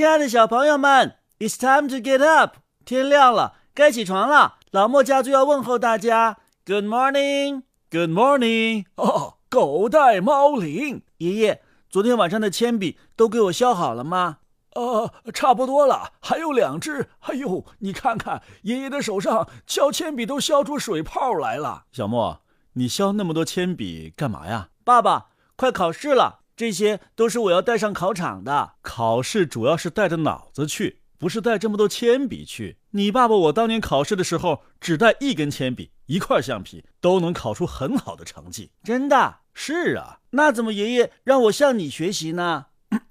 亲爱的小朋友们，It's time to get up。天亮了，该起床了。老莫家族要问候大家，Good morning，Good morning。哦，狗带猫铃，爷爷，昨天晚上的铅笔都给我削好了吗？呃，差不多了，还有两只。哎呦，你看看，爷爷的手上削铅笔都削出水泡来了。小莫，你削那么多铅笔干嘛呀？爸爸，快考试了。这些都是我要带上考场的。考试主要是带着脑子去，不是带这么多铅笔去。你爸爸我当年考试的时候，只带一根铅笔、一块橡皮，都能考出很好的成绩。真的是啊，那怎么爷爷让我向你学习呢？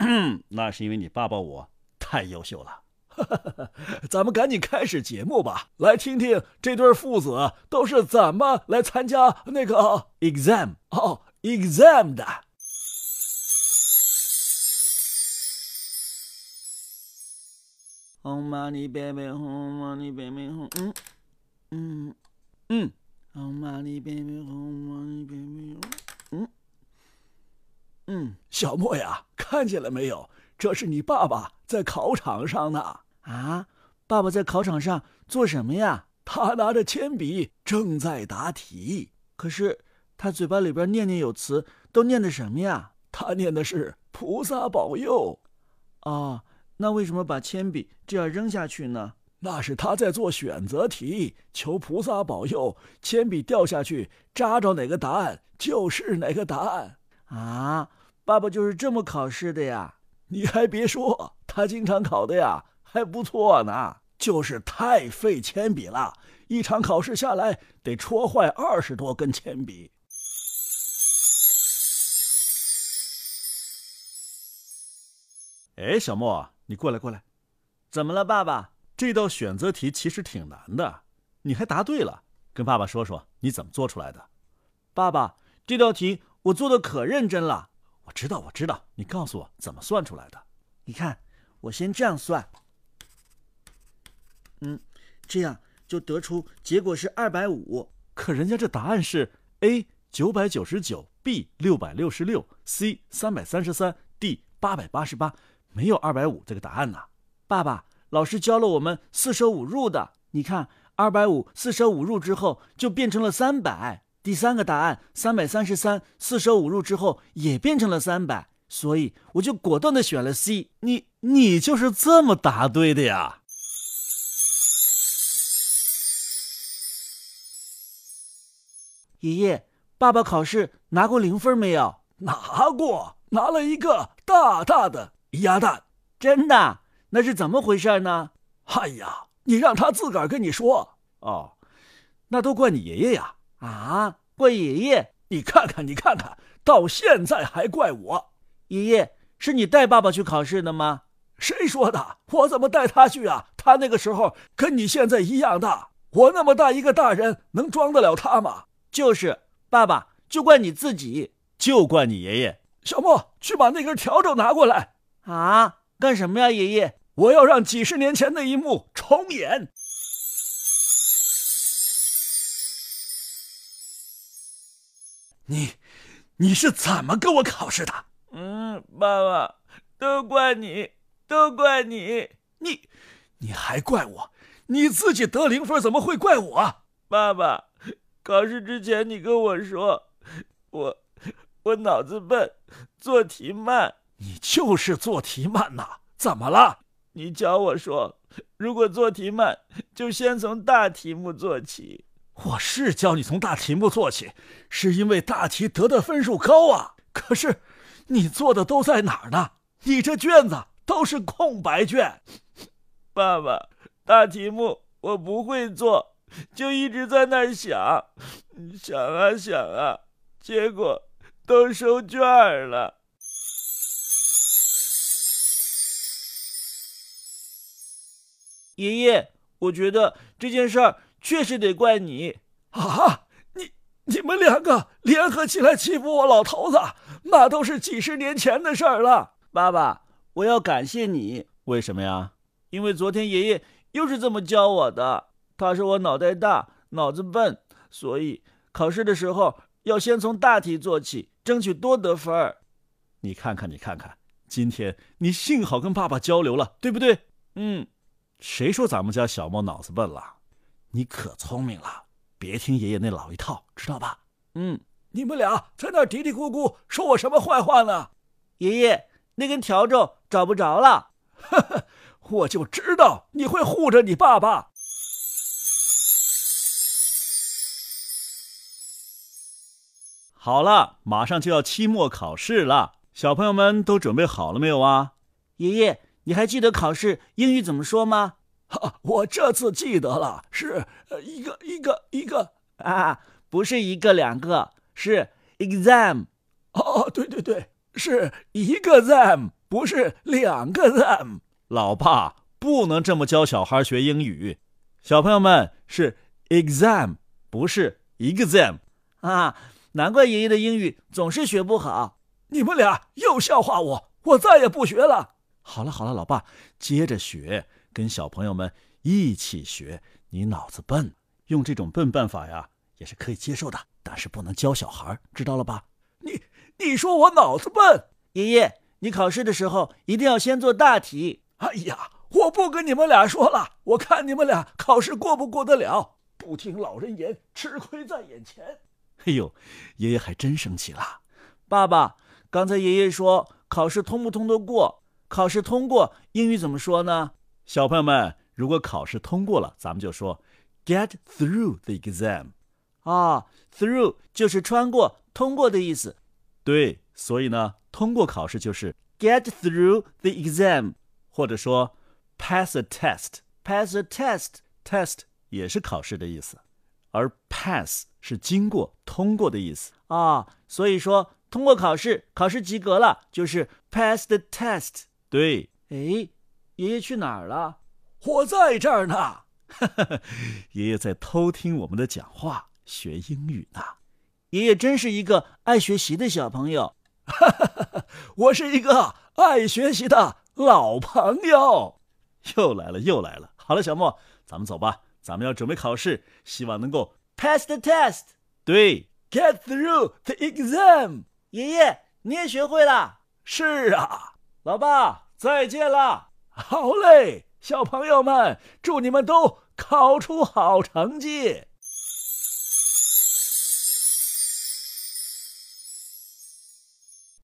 那是因为你爸爸我太优秀了。咱们赶紧开始节目吧，来听听这对父子都是怎么来参加那个 exam 哦 exam 的。红玛丽贝贝，红玛丽贝嗯嗯嗯，贝贝，嗯嗯，小莫呀，看见了没有？这是你爸爸在考场上呢。啊，爸爸在考场上做什么呀？他拿着铅笔正在答题。可是他嘴巴里边念念有词，都念的什么呀？他念的是“菩萨保佑”。啊。那为什么把铅笔这样扔下去呢？那是他在做选择题，求菩萨保佑，铅笔掉下去扎着哪个答案就是哪个答案啊！爸爸就是这么考试的呀！你还别说，他经常考的呀还不错呢，就是太费铅笔了，一场考试下来得戳坏二十多根铅笔。哎，小莫。你过来，过来，怎么了，爸爸？这道选择题其实挺难的，你还答对了，跟爸爸说说你怎么做出来的。爸爸，这道题我做的可认真了。我知道，我知道，你告诉我怎么算出来的。你看，我先这样算，嗯，这样就得出结果是二百五。可人家这答案是 A 九百九十九，B 六百六十六，C 三百三十三，D 八百八十八。没有二百五这个答案呢，爸爸，老师教了我们四舍五入的。你看，二百五四舍五入之后就变成了三百。第三个答案三百三十三，四舍五入之后也变成了三百，所以我就果断的选了 C。你你就是这么答对的呀？爷爷，爸爸考试拿过零分没有？拿过，拿了一个大大的。鸭蛋，真的？那是怎么回事呢？哎呀，你让他自个儿跟你说哦。那都怪你爷爷呀！啊，怪爷爷？你看看，你看看到现在还怪我。爷爷，是你带爸爸去考试的吗？谁说的？我怎么带他去啊？他那个时候跟你现在一样大，我那么大一个大人，能装得了他吗？就是，爸爸，就怪你自己，就怪你爷爷。小莫，去把那根笤帚拿过来。啊，干什么呀，爷爷？我要让几十年前那一幕重演。你，你是怎么跟我考试的？嗯，爸爸，都怪你，都怪你，你，你还怪我？你自己得零分，怎么会怪我？爸爸，考试之前你跟我说，我，我脑子笨，做题慢。你就是做题慢呐？怎么了？你教我说，如果做题慢，就先从大题目做起。我是教你从大题目做起，是因为大题得的分数高啊。可是，你做的都在哪儿呢？你这卷子都是空白卷。爸爸，大题目我不会做，就一直在那儿想，想啊想啊，结果都收卷了。爷爷，我觉得这件事儿确实得怪你啊！你你们两个联合起来欺负我老头子，那都是几十年前的事儿了。爸爸，我要感谢你。为什么呀？因为昨天爷爷又是这么教我的。他说我脑袋大，脑子笨，所以考试的时候要先从大题做起，争取多得分儿。你看看，你看看，今天你幸好跟爸爸交流了，对不对？嗯，谁说咱们家小莫脑子笨了？你可聪明了，别听爷爷那老一套，知道吧？嗯，你们俩在那嘀嘀咕咕说我什么坏话呢？爷爷，那根笤帚找不着了。呵呵，我就知道你会护着你爸爸。好了，马上就要期末考试了，小朋友们都准备好了没有啊？爷爷，你还记得考试英语怎么说吗？哈，我这次记得了，是呃一个一个一个啊，不是一个两个，是 exam。哦，对对对，是一个 them，不是两个 them。老爸不能这么教小孩学英语，小朋友们是 exam，不是一个 them 啊。难怪爷爷的英语总是学不好。你们俩又笑话我，我再也不学了。好了好了，老爸接着学，跟小朋友们一起学。你脑子笨，用这种笨办法呀，也是可以接受的，但是不能教小孩，知道了吧？你你说我脑子笨？爷爷，你考试的时候一定要先做大题。哎呀，我不跟你们俩说了，我看你们俩考试过不过得了。不听老人言，吃亏在眼前。哎呦，爷爷还真生气了。爸爸，刚才爷爷说考试通不通得过？考试通过英语怎么说呢？小朋友们，如果考试通过了，咱们就说 get through the exam。啊，through 就是穿过、通过的意思。对，所以呢，通过考试就是 get through the exam，或者说 pass a test。pass a test，test 也是考试的意思，而 pass。是经过、通过的意思啊，所以说通过考试，考试及格了，就是 pass the test。对，哎，爷爷去哪儿了？我在这儿呢。爷爷在偷听我们的讲话，学英语呢。爷爷真是一个爱学习的小朋友。我是一个爱学习的老朋友。又来了，又来了。好了，小莫，咱们走吧，咱们要准备考试，希望能够。Pass the test，对，Get through the exam。爷爷，你也学会了。是啊，老爸，再见了。好嘞，小朋友们，祝你们都考出好成绩。